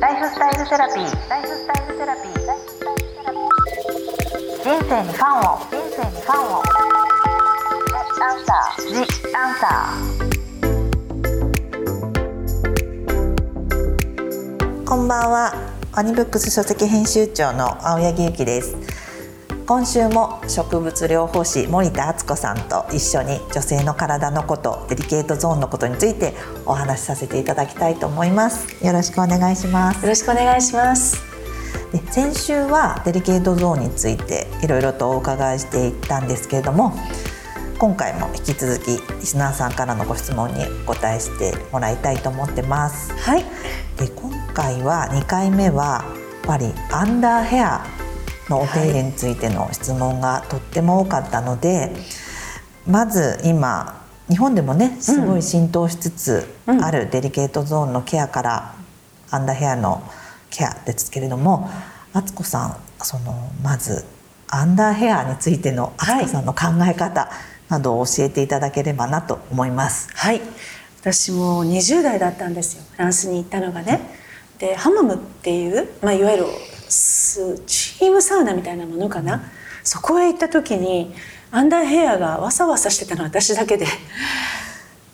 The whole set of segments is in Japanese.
ライフスタイルセラピー。ライフスタイルセラピー。人生にファンを。人生にファンを。アンサー。ジアンサー。こんばんは。アニブックス書籍編集長の青柳ゆきです。今週も植物療法士森田敦子さんと一緒に女性の体のことデリケートゾーンのことについてお話しさせていただきたいと思います。よろしくお願いします。よろしくお願いします。で先週はデリケートゾーンについていろいろとお伺いしていったんですけれども今回も引き続きリスナーさんからのご質問にお答えしてもらいたいと思ってます。はい。で今回は2回目はやっぱりアンダーヘアのお手入れについての質問がとっても多かったので、はい、まず今日本でもねすごい浸透しつつあるデリケートゾーンのケアから、アンダーヘアのケアですけれども敦子さんそのまずアンダーヘアについての敦子さんの考え方などを教えていただければなと思います。はい。私も20代だったんですよ。フランスに行ったのがね。でハマムっていう、まあ、いわゆるスチームサウナみたいなものかな、そこへ行った時にアンダーヘアがわさわさしてたのは私だけで。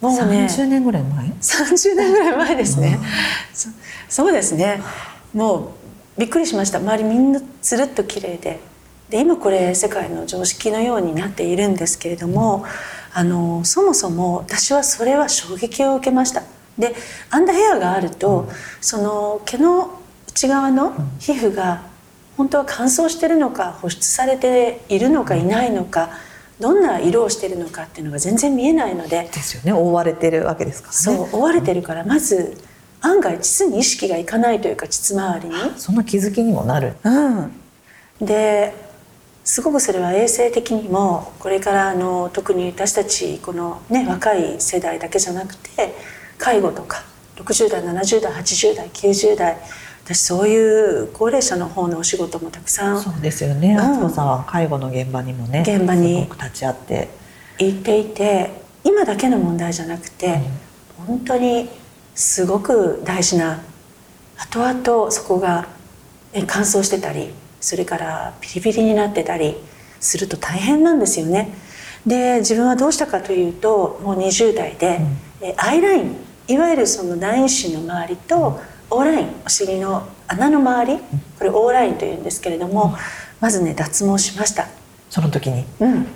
もうね30年ぐらい前？30年ぐらい前ですね、そそうですね。もうびっくりしました。周りみんなつるっと綺麗で。で今これ世界の常識のようになっているんですけれどもあのそもそも私はそれは衝撃を受けました。でアンダーヘアがあると、その毛の内側の皮膚が本当は乾燥してるのか保湿されているのかいないのかどんな色をしてるのかっていうのが全然見えないので。ですよね。覆われてるわけですからね。そう覆われてるからまず案外膣に意識がいかないというか膣周りに。その気づきにもなる。うん。ですごくそれは衛生的にもこれからあの特に私たちこのね若い世代だけじゃなくて介護とか60代70代80代90代私そういう高齢者の方のお仕事もたくさん。そうですよね。敦子、うん、さんは介護の現場にもね現場に。立ち会って。行っていて今だけの問題じゃなくて、うん、本当にすごく大事な後々そこが乾燥してたりそれからピリピリになってたりすると大変なんですよね。で自分はどうしたかというともう20代で、うん、アイラインいわゆるその内因子の周りと、オーラインお尻の穴の周りこれオーラインというんですけれども、まずね脱毛しました。その時に？うん。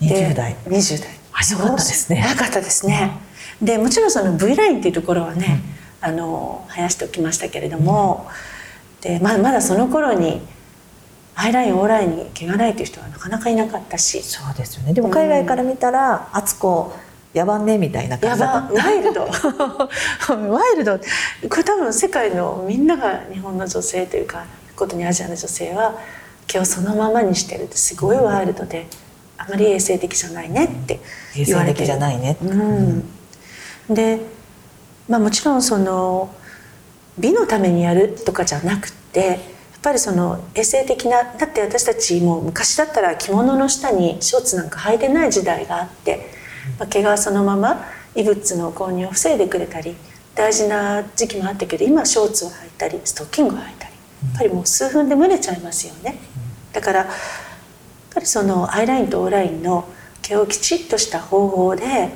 20代。20代。早かったですね。早かったですね、うん、でもちろんその V ラインっていうところはね、うん、あの生やしておきましたけれども、うん、でままだその頃にアイラインオーラインに毛がないという人はなかなかいなかったし。そうですよね。でも海外から見たら、うん、敦子野蛮ねみたいな感じだった。ワイルド。ワイルド。これ多分世界のみんなが日本の女性というかことにアジアの女性は毛をそのままにしてるってすごいワイルドで、あまり衛生的じゃないねって言われて衛生的じゃないね、うん、で、まあ、もちろんその美のためにやるとかじゃなくてやっぱりその衛生的なだって私たちも昔だったら着物の下にショーツなんか履いてない時代があってまあ、毛がそのまま異物の購入を防いでくれたり大事な時期もあったけど今ショーツを履いたりストッキングを履いたりやっぱりもう数分で蒸れちゃいますよね。だからやっぱりそのアイラインとオーラインの毛をきちっとした方法で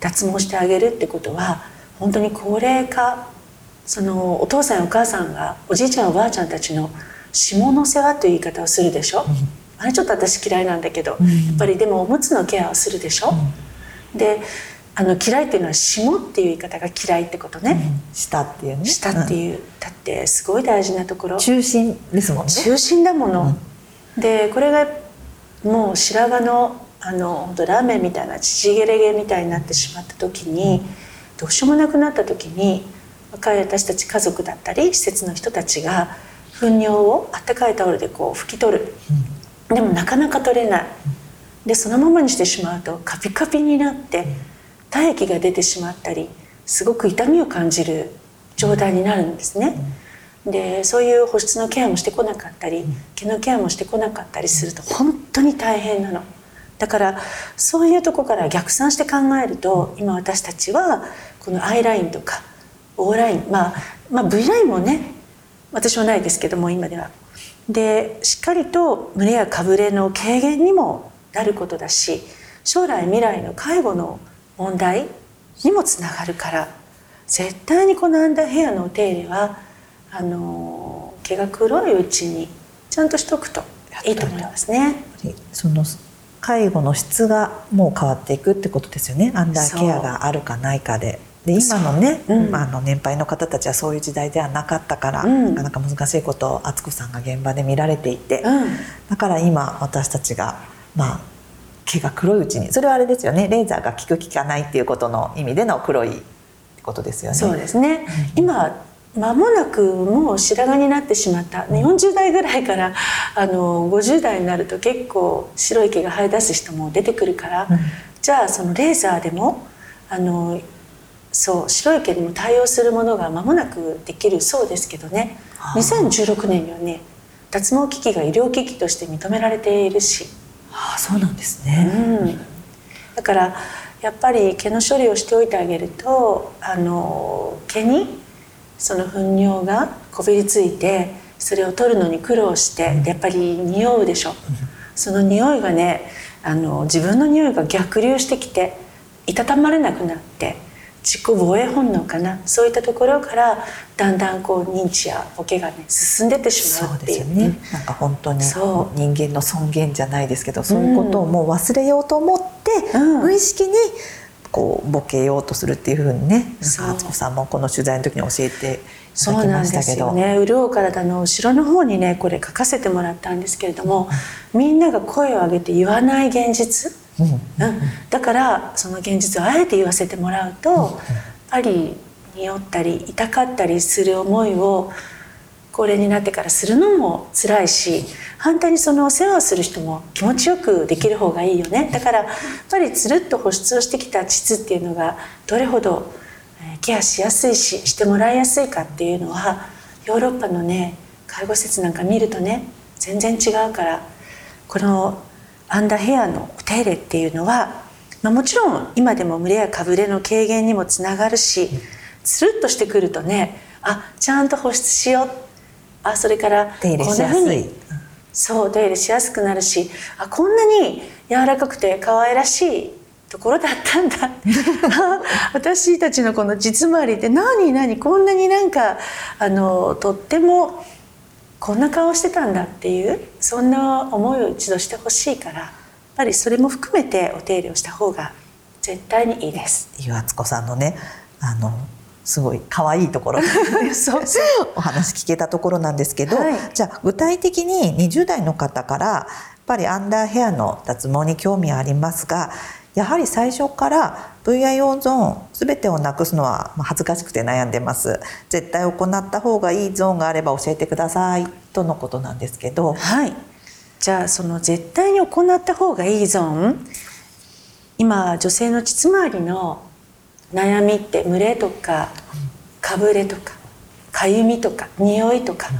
脱毛してあげるってことは本当に高齢化そのお父さんお母さんがおじいちゃんおばあちゃんたちの下の世話という言い方をするでしょ、うん、あれちょっと私嫌いなんだけど、うん、やっぱりでもおむつのケアをするでしょ、うんであの嫌いっていうのは下っていう言い方が嫌いってことね、うん、下っていうね。下っていう、うん、だってすごい大事なところ。中心ですもんね。中心だもの、うん、でこれがもう白髪のあの本当ラーメンみたいな縮れ毛みたいになってしまった時に、どうしようもなくなった時に若い私たち家族だったり施設の人たちが糞尿をあったかいタオルでこう拭き取る、でもなかなか取れない、でそのままにしてしまうとカピカピになって体液が出てしまったりすごく痛みを感じる状態になるんですね。でそういう保湿のケアもしてこなかったり毛のケアもしてこなかったりすると本当に大変なの。だからそういうとこから逆算して考えると今私たちはこのアイラインとかオーラインまあまあ、V ラインもね私はないですけども今では。でしっかりと胸やかぶれの軽減にもなることだし将来未来の介護の問題にもつながるから絶対にこのアンダーヘアのお手入れはあの毛が黒いうちにちゃんとしとくとい。いと思いますね。その介護の質がもう変わっていくってことですよね。アンダーケアがあるかないかで。で今のね、う。ん、あの年配の方たちはそういう時代ではなかったから、うん、なかなか難しいことを敦子さんが現場で見られていて、うん、だから今私たちがまあ毛が黒いうちにそれはあれですよね。レーザーが効く効かないっていうことの意味での黒いことですよね。そうですね、今間もなくもう白髪になってしまった。40代ぐらいからあの50代になると結構白い毛が生え出す人も出てくるから、うん、じゃあそのレーザーでもあのそう白い毛にも対応するものが間もなくできるそうですけどね。2016年にはね脱毛機器が医療機器として認められているしああそうなんですね、うん、だからやっぱり毛の処理をしておいてあげるとあの毛にその糞尿がこびりついてそれを取るのに苦労してやっぱり匂うでしょ。その匂いがねあの自分の匂いが逆流してきていたたまれなくなって自己防衛本能かな？そういったところからだんだんこう認知やボケがね進んでってしまうっていう。そうですよね。なんか本当に人間の尊厳じゃないですけどそういうことをもう忘れようと思って、うん、無意識にこうボケようとするっていうふうにね敦子さんもこの取材の時に教えてそうなんですよね。潤う体の後ろの方にねこれ書かせてもらったんですけれども、うん、みんなが声を上げて言わない現実、うん、うん、だからその現実をあえて言わせてもらうと、やっぱり匂ったり痛かったりする思いを高齢になってからするのも辛いし反対にそのお世話をする人も気持ちよくできる方がいいよね。だからやっぱりつるっと保湿をしてきた膣っていうのがどれほどケアしやすいししてもらいやすいかっていうのはヨーロッパのね介護施設なんか見るとね全然違うからこのアンダーヘアのお手入れっていうのは、まあ、もちろん今でも蒸れやかぶれの軽減にもつながるしつるっとしてくるとねあちゃんと保湿しよう。あそれからこんなふうにそう手入れしやすくなるしあこんなに柔らかくて可愛らしいところだったんだ。私たちのこの実回りって何何こんなになんかあのとってもこんな顔してたんだっていうそんな思いを一度してほしいからやっぱりそれも含めてお手入れをした方が絶対にいいです。岩敦子さんのねあのすごい可愛いところ。お話聞けたところなんですけど、はい、じゃあ具体的に20代の方からやっぱりアンダーヘアの脱毛に興味ありますがやはり最初から VIO ゾーン全てをなくすのは恥ずかしくて悩んでます。絶対行った方がいいゾーンがあれば教えてください。とのことなんですけど。はい。じゃあその絶対に行った方がいいゾーン。今女性の膣周りの悩みって蒸れとかかぶれとかかゆみとか匂いとか、うん、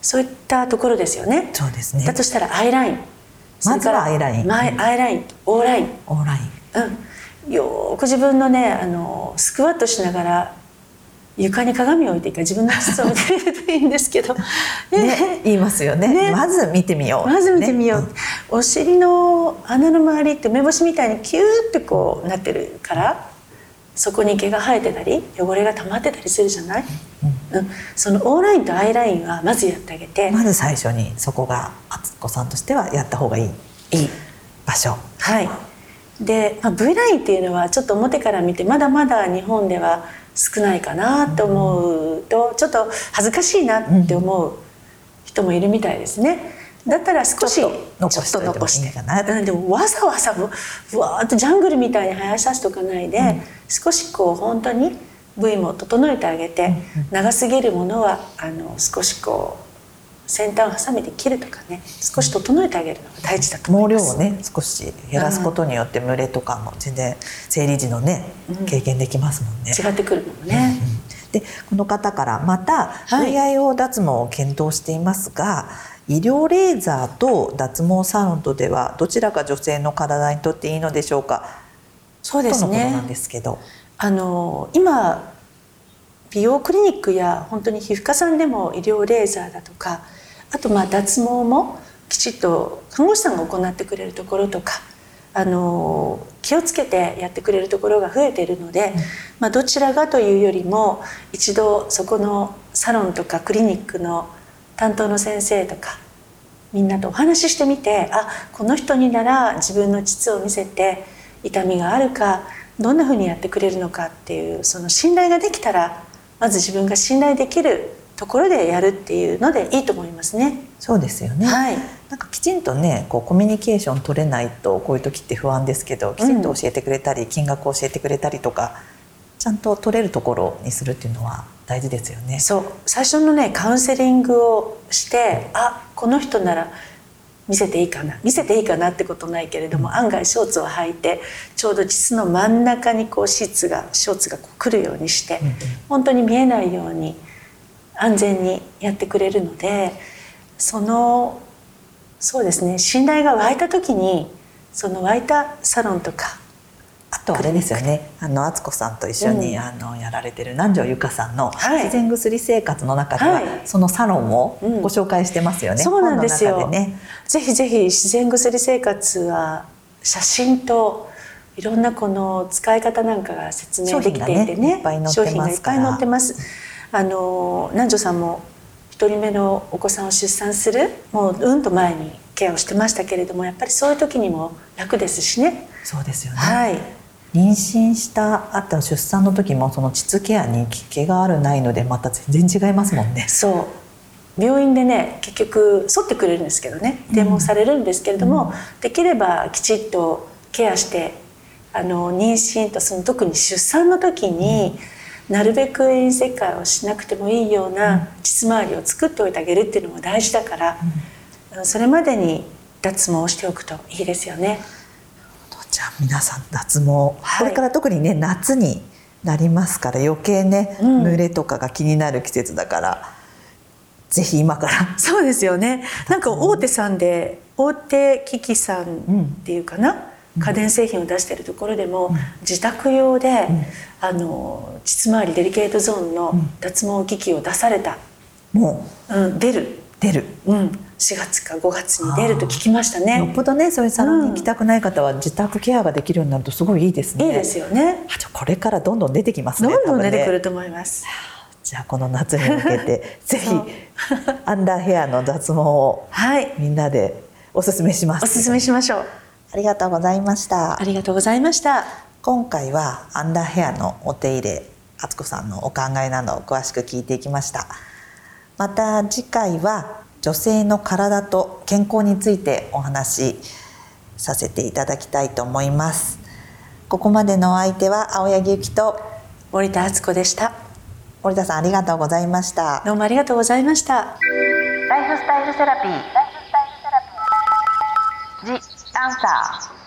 そういったところですよね。そうですね。だとしたら I ライン。まずは I ライン、 I ライン O ライン。 O ライン、うん、よく自分のねあのスクワットしながら床に鏡を置いていいか自分の膣を見てみるといいんですけど、ね ね、言いますよね、ね、まず見てみよう、まず見てみよう、ね、お尻の穴の周りって梅干しみたいにキューってこうなってるからそこに毛が生えてたり汚れが溜まってたりするじゃない、うん、うん、そのオーラインとアイラインはまずやってあげて。まず最初にそこが敦子さんとしてはやった方がいいいい場所。はいで、まあ、V ラインっていうのはちょっと表から見てまだまだ日本では少ないかなと思うと、ちょっと恥ずかしいなって思う人もいるみたいですね。だったら少しちょっと残してうん、でもわざわざぶわーっとジャングルみたいに生やさせとかないで、うん、少しこう本当に部位も整えてあげて、長すぎるものはあの少しこう先端を挟めて切るとかね少し整えてあげるのが大事だと思います。毛量をね少し減らすことによって群れとかも全然生理時のね、経験できますもんね。違ってくるもんね、でこの方からまた VIO 脱毛を検討していますが、はい医療レーザーと脱毛サロンとではどちらが女性の体にとっていいのでしょうか？そうですね。なんですけど。あの今美容クリニックや本当に皮膚科さんでも医療レーザーだとかあとまあ脱毛もきちっと看護師さんが行ってくれるところとかあの気をつけてやってくれるところが増えているので、まあ、どちらがというよりも一度そこのサロンとかクリニックの担当の先生とかみんなとお話ししてみてあこの人になら自分の膣を見せて痛みがあるかどんなふうにやってくれるのかっていうその信頼ができたらまず自分が信頼できるところでやるっていうのでいいと思いますね。そうですよね。はい。なんかきちんとね、こうコミュニケーション取れないとこういう時って不安ですけど、きちんと教えてくれたり、金額を教えてくれたりとか、ちゃんと取れるところにするっていうのは大事ですよね。そう、最初のねカウンセリングをして、あ、この人なら見せていいかな見せていいかなってことないけれども、案外ショーツを履いてちょうど膣の真ん中にこうシーツがショーツがこう来るようにして、本当に見えないように安全にやってくれるのでそのそうですね信頼が湧いた時にその湧いたサロンとかあとあれですよね。あの敦子さんと一緒に、うん、あのやられてる南條由香さんの自然薬生活の中では、はい、そのサロンをご紹介してますよね、うん、そうなんですよ、ね、ぜひぜひ自然薬生活は写真といろんなこの使い方なんかが説明できていてね商品がいっぱい載ってますあの南條さんも1人目のお子さんを出産するもううんと前にケアをしてましたけれどもやっぱりそういう時にも楽ですしね。そうですよね、はい。妊娠したあと出産の時もその膣ケアに効きがあるないのでまた全然違いますもんね。そう。病院でね結局剃ってくれるんですけどね。でもされるんですけれども、うん、できればきちっとケアしてあの妊娠とその特に出産の時に、うんなるべく遠世界をしなくてもいいような膣周りを作っておいてあげるっていうのも大事だから、うん、それまでに脱毛しておくといいですよね。じゃあ皆さん脱毛、はい、これから特にね夏になりますから余計ね、うん、濡れとかが気になる季節だから。ぜひ今から。そうですよね。なんか大手さんで大手機器さんっていうかな、家電製品を出しているところでも、自宅用で、あの膣周りデリケートゾーンの脱毛機器を出された、もう、うん、出る。出る、うん、4月か5月に出ると聞きましたね。よっぽどねそういうサロンに行きたくない方は自宅ケアができるようになるとすごいいいですね、いいですよね。あとこれからどんどん出てきますねどんどん出てくると思います、じゃあこの夏に向けて ぜひアンダーヘアの脱毛をみんなでおすすめします、おすすめしましょうありがとうございました。ありがとうございました。今回はアンダーヘアのお手入れ敦子さんのお考えなどを詳しく聞いていきました。また次回は女性の体と健康についてお話しさせていただきたいと思います。ここまでのお相手は青柳ゆきと森田敦子でした。森田さんありがとうございました。どうもありがとうございました。ライフスタイルセラピー拉萨。